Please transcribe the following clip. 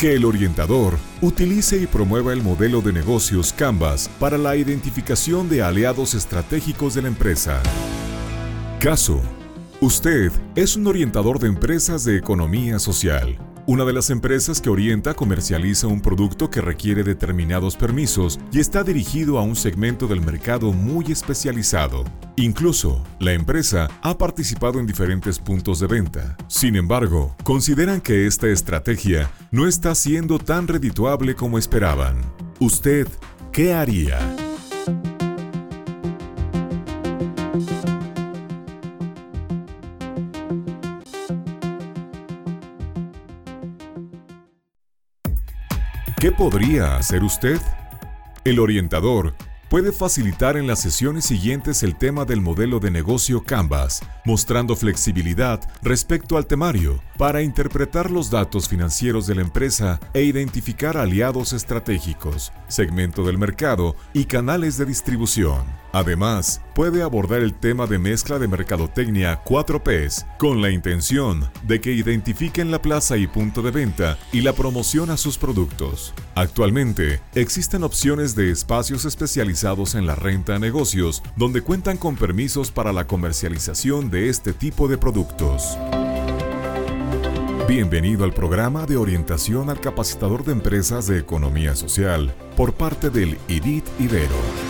Que el orientador utilice y promueva el modelo de negocios Canvas para la identificación de aliados estratégicos de la empresa. Caso. Usted es un orientador de empresas de economía social una de las empresas que orienta comercializa un producto que requiere determinados permisos y está dirigido a un segmento del mercado muy especializado. Incluso, la empresa ha participado en diferentes puntos de venta. Sin embargo, consideran que esta estrategia no está siendo tan redituable como esperaban. ¿Usted qué haría? ¿Qué podría hacer usted? El orientador puede facilitar en las sesiones siguientes el tema del modelo de negocio Canvas, mostrando flexibilidad respecto al temario para interpretar los datos financieros de la empresa e identificar aliados estratégicos, segmento del mercado y canales de distribución. Además, puede abordar el tema de mezcla de mercadotecnia 4Ps con la intención de que identifiquen la plaza y punto de venta y la promoción a sus productos. Actualmente, existen opciones de espacios especializados en la renta a negocios donde cuentan con permisos para la comercialización de este tipo de productos. Bienvenido al programa de orientación al capacitador de empresas de economía social por parte del IDIT Ibero.